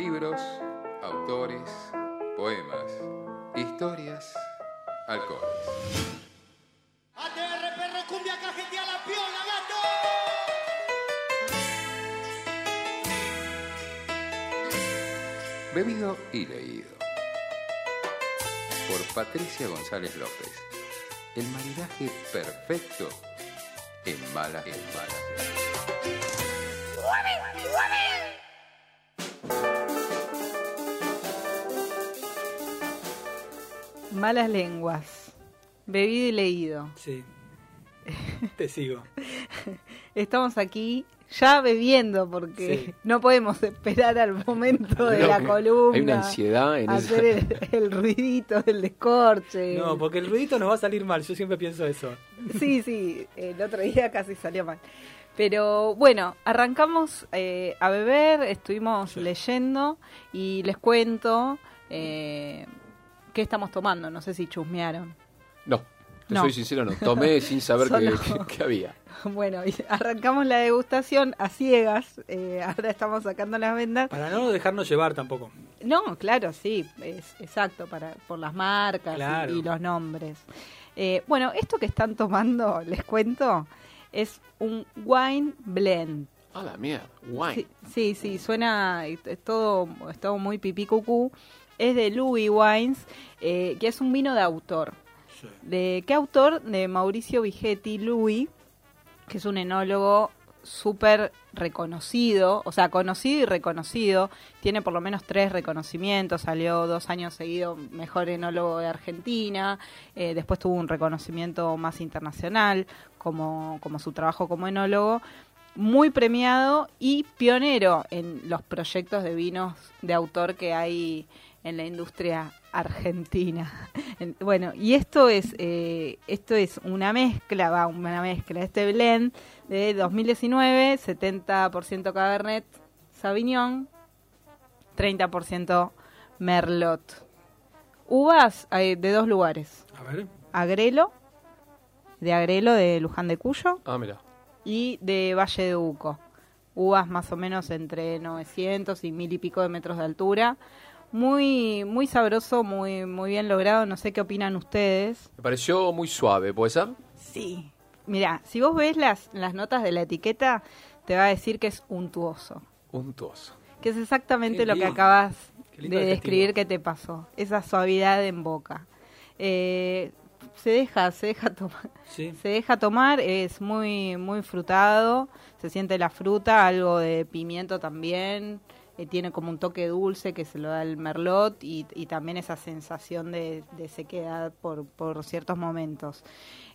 Libros, autores, poemas, historias, alcoholes. ATR perro cumbia cajetea la piola, gato. Bebido y leído. Por Patricia González López. El maridaje perfecto en malas en malas. Malas lenguas. Bebido y leído. Sí. Te sigo. Estamos aquí ya bebiendo porque Sí. no podemos esperar al momento de la columna. Hay una ansiedad en hacer el, el ruidito del descorche. No, porque el ruidito nos va a salir mal. Yo siempre pienso eso. Sí, sí, el otro día casi salió mal. Pero bueno, arrancamos eh, a beber, estuvimos Sí. leyendo y les cuento eh, qué estamos tomando. No sé si chusmearon. No, te No. soy sincero, no. Tomé sin saber qué, Solo- qué- qué había. Bueno, y arrancamos la degustación a ciegas. eh, ahora estamos sacando las vendas. Para no dejarnos llevar tampoco. No, claro, sí, es exacto, para, por las marcas y, los nombres. Eh, bueno, esto que están tomando, les cuento, es un wine blend. Ah, la mierda. Wine. Sí, sí, sí, suena, es todo, es todo muy pipí cucú. Es de Louis Wines, eh, que es un vino de autor. Sí. ¿De qué autor? De Mauricio Vigetti Louis, que es un enólogo súper reconocido, o sea, conocido y reconocido. Tiene por lo menos tres reconocimientos. Salió dos años seguidos mejor enólogo de Argentina. eh, después tuvo un reconocimiento más internacional, como, como su trabajo como enólogo. Muy premiado y pionero en los proyectos de vinos de autor que hay en la industria argentina. En- Bueno, y esto es eh, esto es una mezcla, va, una mezcla, este blend de 2019, 70% Cabernet Sauvignon, 30% Merlot. Uvas hay de dos lugares, A ver. Agrelo, de Agrelo de Luján de Cuyo Ah, mira. y de Valle de Uco. Uvas más o menos entre 900 y mil y pico de metros de altura. Muy, muy sabroso, muy, muy bien logrado. No sé qué opinan ustedes. Me pareció muy suave, ¿puede ser? Sí. Mira, si vos ves las, las notas de la etiqueta, te va a decir que es untuoso. Untuoso. Que es exactamente Qué lo que acabas de describir que te pasó. Esa suavidad en boca. Eh, se deja, se deja tomar. Sí. Se deja tomar, es muy muy frutado, se siente la fruta, algo de pimiento también, eh, tiene como un toque dulce que se lo da el merlot y, y también esa sensación de, de sequedad por, por ciertos momentos.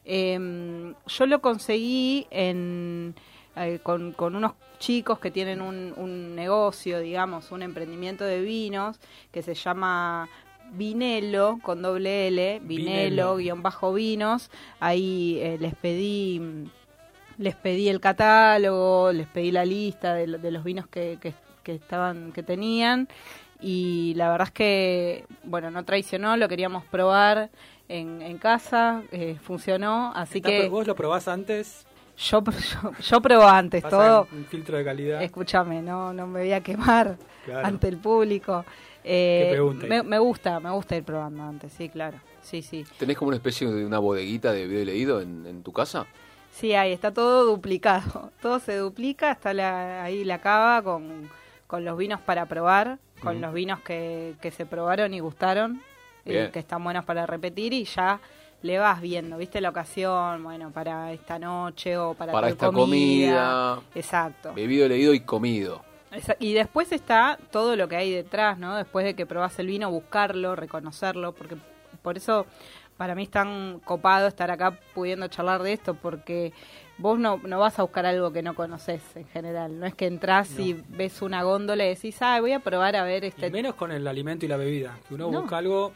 Em, yo lo conseguí en, eh, con, con unos chicos que tienen un, un negocio, digamos, un emprendimiento de vinos que se llama Vinelo con doble L, Vinelo, Vinelo. guion bajo vinos. Ahí eh, les pedí les pedí el catálogo, les pedí la lista de los vinos que, que, que estaban que tenían y la verdad es que bueno no traicionó, lo queríamos probar en, en casa, eh, funcionó, así Está- que Vos lo probás antes. yo, yo, yo pruebo antes pasa todo. Un filtro de calidad. Escúchame, no, no me voy a quemar Claro. ante el público. Eh, Que pregunte. me, me gusta, me gusta ir probando antes, sí, claro. Sí, sí. ¿Tenés como una especie de una bodeguita de video y leído en, en tu casa? Sí, ahí está todo duplicado. Todo se duplica, está la, ahí la cava con, con los vinos para probar, con los vinos que, que se probaron y gustaron, que están buenos para repetir y ya le vas viendo, ¿viste? La ocasión, bueno, para esta noche o para, Para esta comida. Exacto. Bebido, leído y comido. Y después está todo lo que hay detrás, ¿no? Después de que probás el vino, buscarlo, reconocerlo, porque por eso para mí es tan copado estar acá pudiendo charlar de esto, porque vos no, no vas a buscar algo que no conoces en general. No es que entras y ves una góndola y decís, ah, voy a probar a ver Y este... menos con el alimento y la bebida. Que uno No. busca algo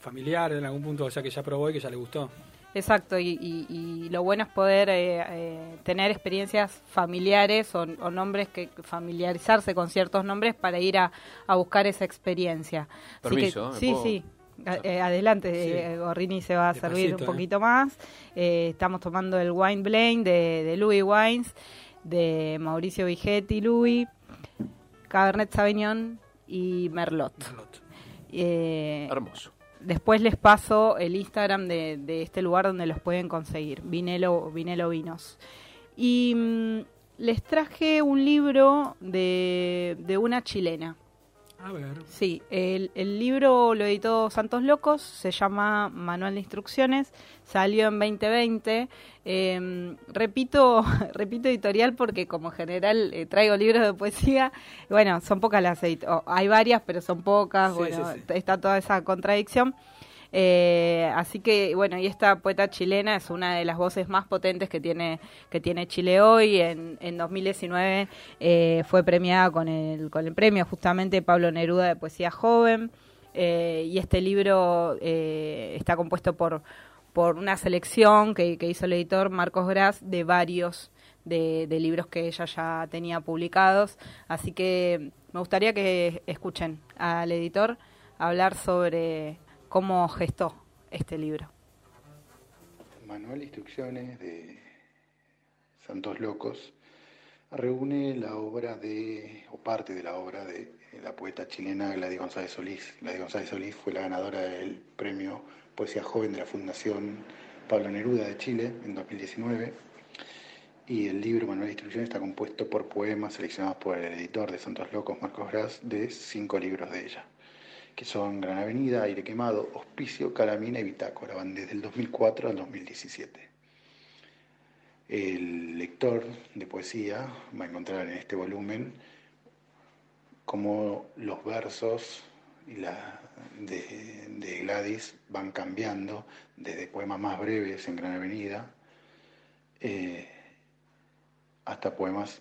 familiar en algún punto, o sea, que ya probó y que ya le gustó. Exacto, y, y- y lo bueno es poder eh, eh, tener experiencias familiares o, o nombres que familiarizarse con ciertos nombres para ir a, a buscar esa experiencia. Así Permiso, que-. ¿Me sí, puedo? sí. Eh, adelante, Sí. eh, Gorrini se va a servir un ¿eh? poquito más. Eh, estamos tomando el Wine Blend de, de Louis Wines, de Mauricio Vigetti, Louis, Cabernet Sauvignon y Merlot. Merlot. Hermoso. después les paso el Instagram de, de este lugar donde los pueden conseguir, Vinelo, Vinelo Vinos. Y mm, les traje un libro de, de una chilena. A ver. Sí, el, el libro lo editó Santos Locos, se llama Manual de Instrucciones, salió en 2020. Eh, repito, repito editorial porque como en general eh, traigo libros de poesía, bueno, son pocas las edito- o hay varias, pero son pocas, Sí, bueno, sí, sí. está toda esa contradicción. Eh, así que bueno, y esta poeta chilena es una de las voces más potentes que tiene que tiene Chile hoy. En, en 2019 eh, fue premiada con el con el premio justamente Pablo Neruda de poesía joven. Eh, y este libro está compuesto por por una selección que, hizo el editor Marcos Gras de varios de libros que ella ya tenía publicados. Así que me gustaría que escuchen al editor hablar sobre cómo gestó este libro. Manual de Instrucciones de Santos Locos reúne la obra de, o parte de la obra de la poeta chilena Gladys González Solís. Gladys González Solís fue la ganadora del premio Poesía Joven de la Fundación Pablo Neruda de Chile en 2019. Y el libro Manual de Instrucciones está compuesto por poemas seleccionados por el editor de Santos Locos, Marcos Gras, de cinco libros de ella que son Gran Avenida, Aire Quemado, Hospicio, Calamina y Bitácora, van desde el 2004 al 2017. El lector de poesía va a encontrar en este volumen cómo los versos de Gladys van cambiando desde poemas más breves en Gran Avenida eh, hasta poemas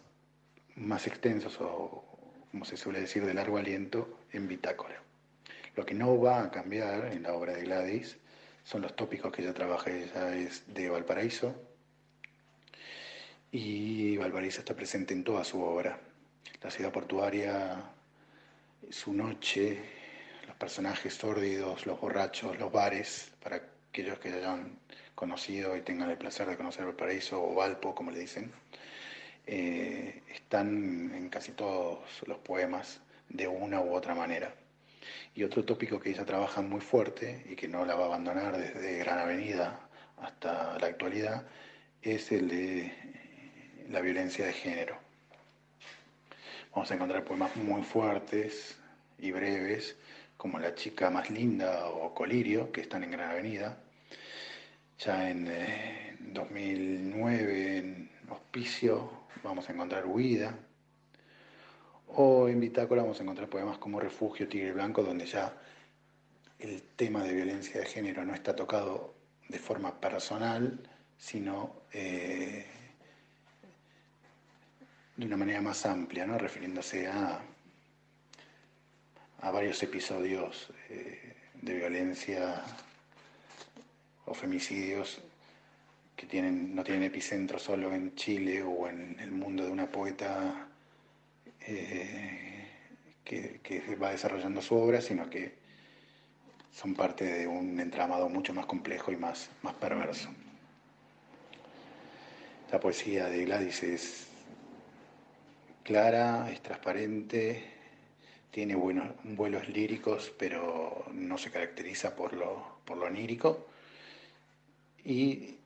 más extensos o, como se suele decir, de largo aliento en Bitácora. Lo que no va a cambiar en la obra de Gladys son los tópicos que ella trabaja, ella es de Valparaíso y Valparaíso está presente en toda su obra. La ciudad portuaria, su noche, los personajes sórdidos, los borrachos, los bares, para aquellos que hayan conocido y tengan el placer de conocer Valparaíso o Valpo, como le dicen, eh, están en casi todos los poemas de una u otra manera. Y otro tópico que ella trabaja muy fuerte y que no la va a abandonar desde Gran Avenida hasta la actualidad es el de la violencia de género. Vamos a encontrar poemas muy fuertes y breves, como La chica más linda o Colirio, que están en Gran Avenida. Ya en eh, 2009, en Hospicio, vamos a encontrar Huida, o en Bitácora vamos a encontrar poemas como Refugio, Tigre Blanco, donde ya el tema de violencia de género no está tocado de forma personal, sino eh, de una manera más amplia, ¿no? refiriéndose a, a varios episodios eh, de violencia o femicidios que tienen, no tienen epicentro solo en Chile o en el mundo de una poeta eh, que, va desarrollando su obra, sino que son parte de un entramado mucho más complejo y más, más perverso. La poesía de Gladys es clara, es transparente, tiene buenos vuelos líricos, pero no se caracteriza por lo, por lo onírico y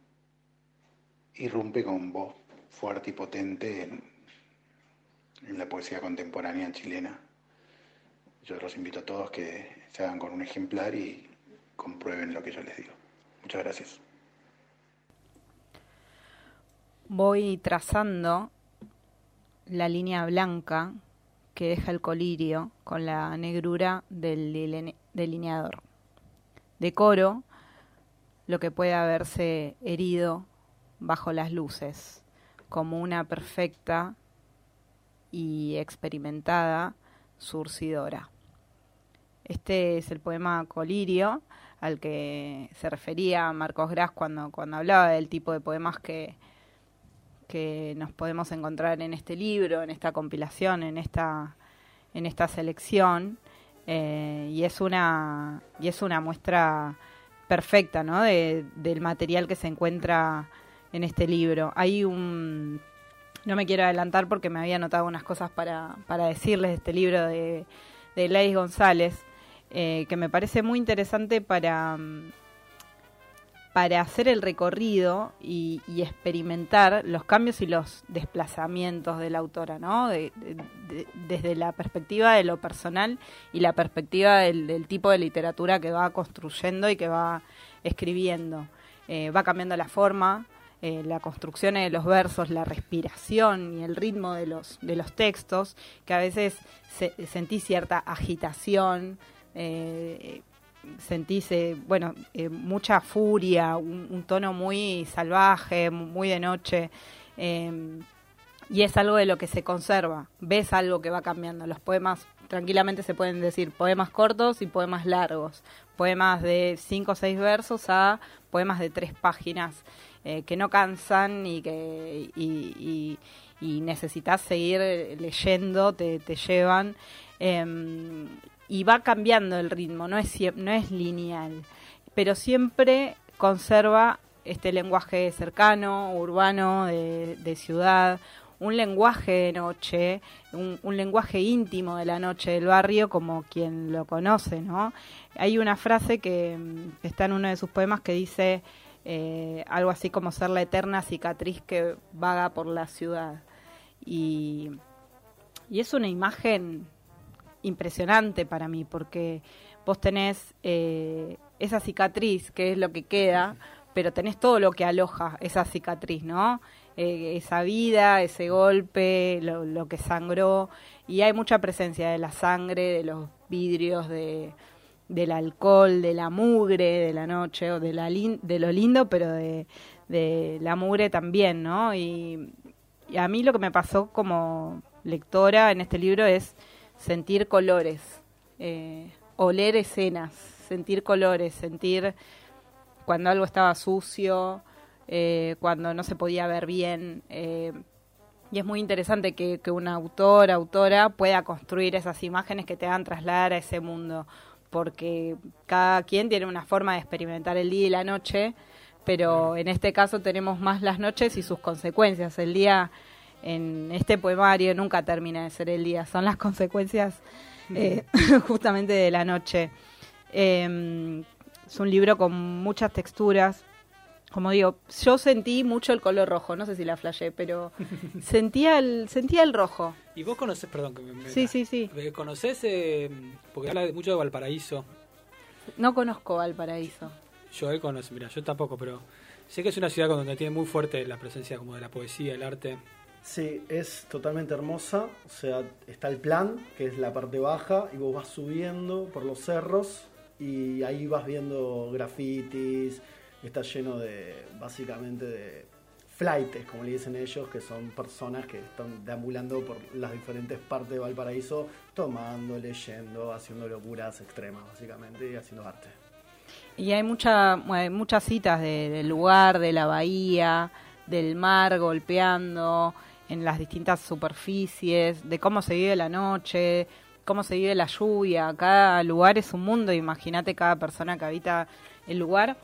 irrumpe con voz fuerte y potente en, en la poesía contemporánea chilena. Yo los invito a todos que se hagan con un ejemplar y comprueben lo que yo les digo. Muchas gracias. Voy trazando la línea blanca que deja el colirio con la negrura del delineador. Decoro lo que puede haberse herido bajo las luces, como una perfecta y experimentada surcidora. Este es el poema Colirio, al que se refería Marcos Gras cuando, cuando hablaba del tipo de poemas que, que nos podemos encontrar en este libro, en esta compilación, en esta, en esta selección. Eh, y es una y es una muestra perfecta ¿no? de, del material que se encuentra en este libro. Hay un no me quiero adelantar porque me había anotado unas cosas para, para decirles de este libro de, de Gladys González, eh, que me parece muy interesante para, mm, para hacer el recorrido y, experimentar los cambios y los desplazamientos de la autora, ¿no? De- de- de- desde la perspectiva de lo personal y la perspectiva del, del tipo de literatura que va construyendo y que va escribiendo. Eh, va cambiando la forma, eh, la construcción de los versos, la respiración y el ritmo de los, de los textos, que a veces se, sentí cierta agitación, eh, sentís, eh, bueno, eh, mucha furia, un, un tono muy salvaje, muy de noche. eh, y es algo de lo que se conserva. Ves algo que va cambiando. Los poemas tranquilamente se pueden decir poemas cortos y poemas largos. Poemas de cinco o seis versos a poemas de tres páginas eh, que no cansan y que necesitas seguir leyendo, te, te llevan. em, y va cambiando el ritmo, no es, no es lineal, pero siempre conserva este lenguaje cercano, urbano, de, de ciudad, un lenguaje de noche, un, lenguaje íntimo de la noche del barrio, como quien lo conoce, ¿no? Hay una frase que, que está en uno de sus poemas que dice eh, algo así como ser la eterna cicatriz que vaga por la ciudad. Y, y es una imagen impresionante para mí, porque vos tenés eh, esa cicatriz, que es lo que queda, pero tenés todo lo que aloja esa cicatriz, ¿no? Eh, esa vida, ese golpe, lo, lo que sangró, y hay mucha presencia de la sangre, de los vidrios, de, del alcohol, de la mugre de la noche, o de, la de lo lindo, pero de, la mugre también, ¿no? Y, y a mí lo que me pasó como lectora en este libro es sentir colores, eh, oler escenas, sentir colores, sentir cuando algo estaba sucio, eh, cuando no se podía ver bien. eh, y es muy interesante que, que un autor, autora, pueda construir esas imágenes que te hagan trasladar a ese mundo, porque cada quien tiene una forma de experimentar el día y la noche, pero en este caso tenemos más las noches y sus consecuencias. El día en este poemario nunca termina de ser el día, son las consecuencias eh, justamente de la noche. Eh, es un libro con muchas texturas. Como digo, yo sentí mucho el color rojo, no sé si la flashé, pero sentía el, sentía el rojo. Y vos conocés, perdón, que me, me- Sí, sí, sí. eh, ¿Conocés, eh, porque habla mucho de Valparaíso? No conozco Valparaíso. Yo él conoce, mira, yo tampoco, pero sé que es una ciudad donde tiene muy fuerte la presencia como de la poesía, el arte. Sí, es totalmente hermosa. O sea, está el plan, que es la parte baja, y vos vas subiendo por los cerros y ahí vas viendo grafitis. Está lleno de, básicamente, de flightes, como le dicen ellos, que son personas que están deambulando por las diferentes partes de Valparaíso, tomando, leyendo, haciendo locuras extremas, básicamente, y haciendo arte. Y hay mucha, muchas citas de- del lugar, de la bahía, del mar golpeando en las distintas superficies, de cómo se vive la noche, cómo se vive la lluvia. Cada lugar es un mundo, imagínate cada persona que habita el lugar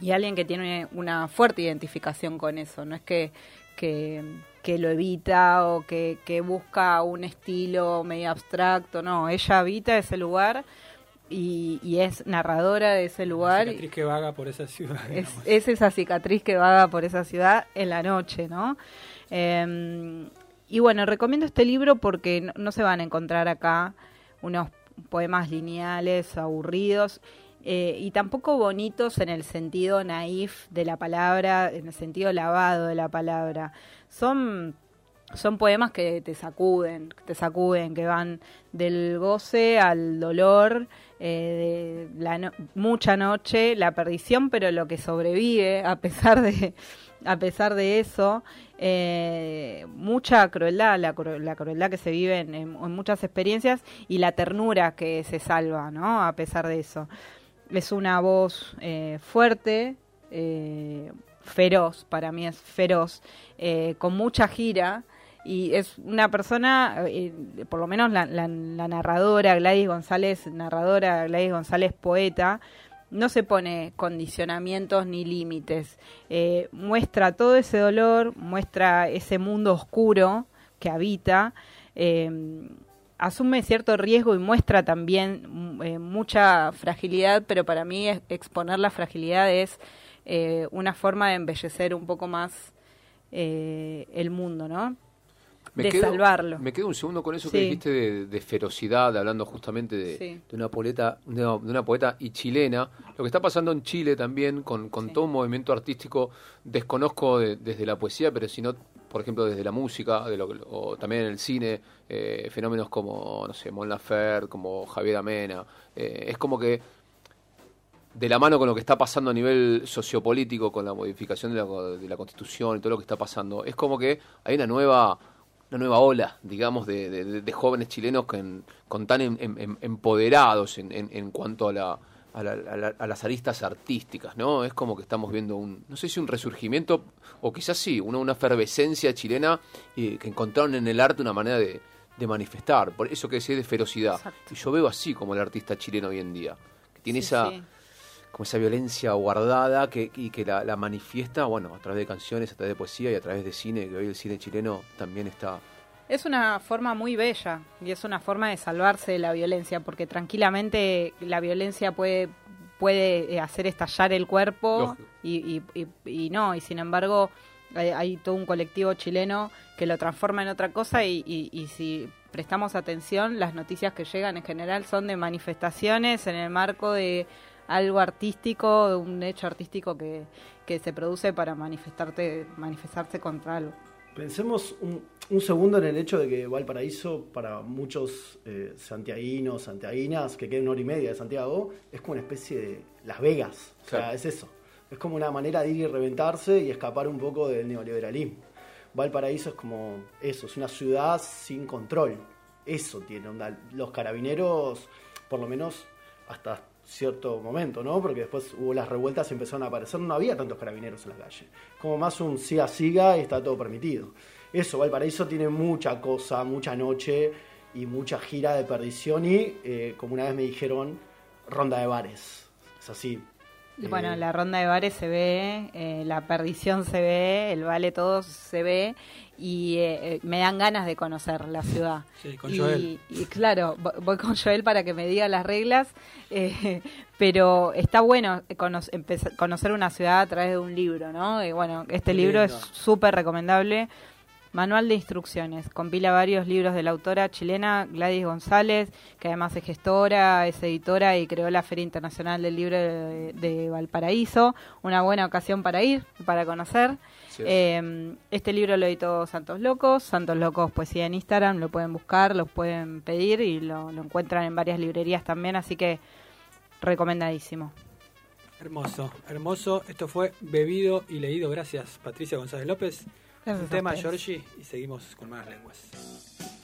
y alguien que tiene una fuerte identificación con eso, no es que, que, que lo evita o que, que busca un estilo medio abstracto, no, ella habita ese lugar y, y es narradora de ese lugar. Cicatriz que vaga por esa ciudad. Es, es esa cicatriz que vaga por esa ciudad en la noche, ¿no? Eh, y bueno, recomiendo este libro porque no, no se van a encontrar acá unos poemas lineales, aburridos, eh, y tampoco bonitos en el sentido naif de la palabra, en el sentido lavado de la palabra. Son son poemas que te sacuden, que te sacuden, que van del goce al dolor, eh, de la no- mucha noche, la perdición, pero lo que sobrevive a pesar de a pesar de eso, eh, mucha crueldad, la, cru- la crueldad que se vive en, en- muchas experiencias y la ternura que se salva, ¿no? A pesar de eso. Es una voz eh, fuerte, eh, feroz, para mí es feroz, eh, con mucha gira y es una persona, por lo menos la, narradora Gladys González, narradora Gladys González, poeta, no se pone condicionamientos ni límites. Muestra todo ese dolor, muestra ese mundo oscuro que habita. Asume cierto riesgo y muestra también mm, eh, mucha fragilidad, pero para mí es- exponer la fragilidad es eh, una forma de embellecer un poco más eh, el mundo, ¿no? de quedo, salvarlo. Me quedo un segundo con eso que dijiste de, de ferocidad, hablando justamente de, Sí. de una poeta, de una, de una poeta y chilena. Lo que está pasando en Chile también con, con Sí. todo un movimiento artístico, desconozco de- desde la poesía, pero sino, por ejemplo, desde la música, de lo, o también en el cine, eh, fenómenos como, no sé, Mon Laferte, como Javier Amena. Eh, es como que de la mano con lo que está pasando a nivel sociopolítico, con la modificación de la, de la constitución y todo lo que está pasando, es como que hay una nueva una nueva ola, digamos, de, de- jóvenes chilenos con, con tan em- em- em- empoderados en, en- en cuanto a, la, a, la- a la- a las aristas artísticas, ¿no? Es como que estamos viendo un, no sé si un resurgimiento, o quizás sí, una, una efervescencia chilena eh, que encontraron en el arte una manera de, de manifestar, por eso que decía de ferocidad. Exacto. Y yo veo así como el artista chileno hoy en día, que tiene Sí, esa sí. como esa violencia guardada que, y que la, la manifiesta, bueno, a través de canciones, a través de poesía y a través de cine, que hoy el cine chileno también está... Es una forma muy bella y es una forma de salvarse de la violencia, porque tranquilamente la violencia puede, puede eh, hacer estallar el cuerpo y, y- y- y no, y sin embargo hay, hay todo un colectivo chileno que lo transforma en otra cosa y si prestamos atención, las noticias que llegan en general son de manifestaciones en el marco de algo artístico, de un hecho artístico que, que se produce para manifestarte, manifestarse contra algo. Pensemos un, un segundo en el hecho de que Valparaíso, para muchos eh, santiaguinos, santiaguinas, que queden una hora y media de Santiago, es como una especie de Las Vegas. O sea, es eso. Es como una manera de ir y reventarse y escapar un poco del neoliberalismo. Valparaíso es como eso, es una ciudad sin control. Eso tiene onda. Los carabineros, por lo menos hasta cierto momento, ¿no? Porque después hubo las revueltas y empezaron a aparecer, no había tantos carabineros en la calle. Como más un siga siga y está todo permitido. Eso, Valparaíso tiene mucha cosa, mucha noche y mucha gira de perdición y, eh, como una vez me dijeron, ronda de bares. Es así. Y Bueno, Eh, la ronda de bares se ve, eh, la perdición se ve, el vale todo se ve y eh, eh, me dan ganas de conocer la ciudad. Sí, con y, Joel. y claro, vo- voy con Joel para que me diga las reglas, eh, pero está bueno cono- empezar- conocer una ciudad a través de un libro, ¿no? Y bueno, este libro es súper recomendable. Manual de instrucciones. Compila varios libros de la autora chilena Gladys González, que además es gestora, es editora y creó la Feria Internacional del Libro de, de Valparaíso. Una buena ocasión para ir, para conocer. Sí. Eh, este libro lo editó Santos Locos. Santos Locos Poesía en Instagram. Lo pueden buscar, lo pueden pedir y lo, lo encuentran en varias librerías también. Así que recomendadísimo. Hermoso, hermoso. Esto fue bebido y leído. Gracias, Patricia González López. Gracias Un tema. Georgie, y seguimos con más lenguas.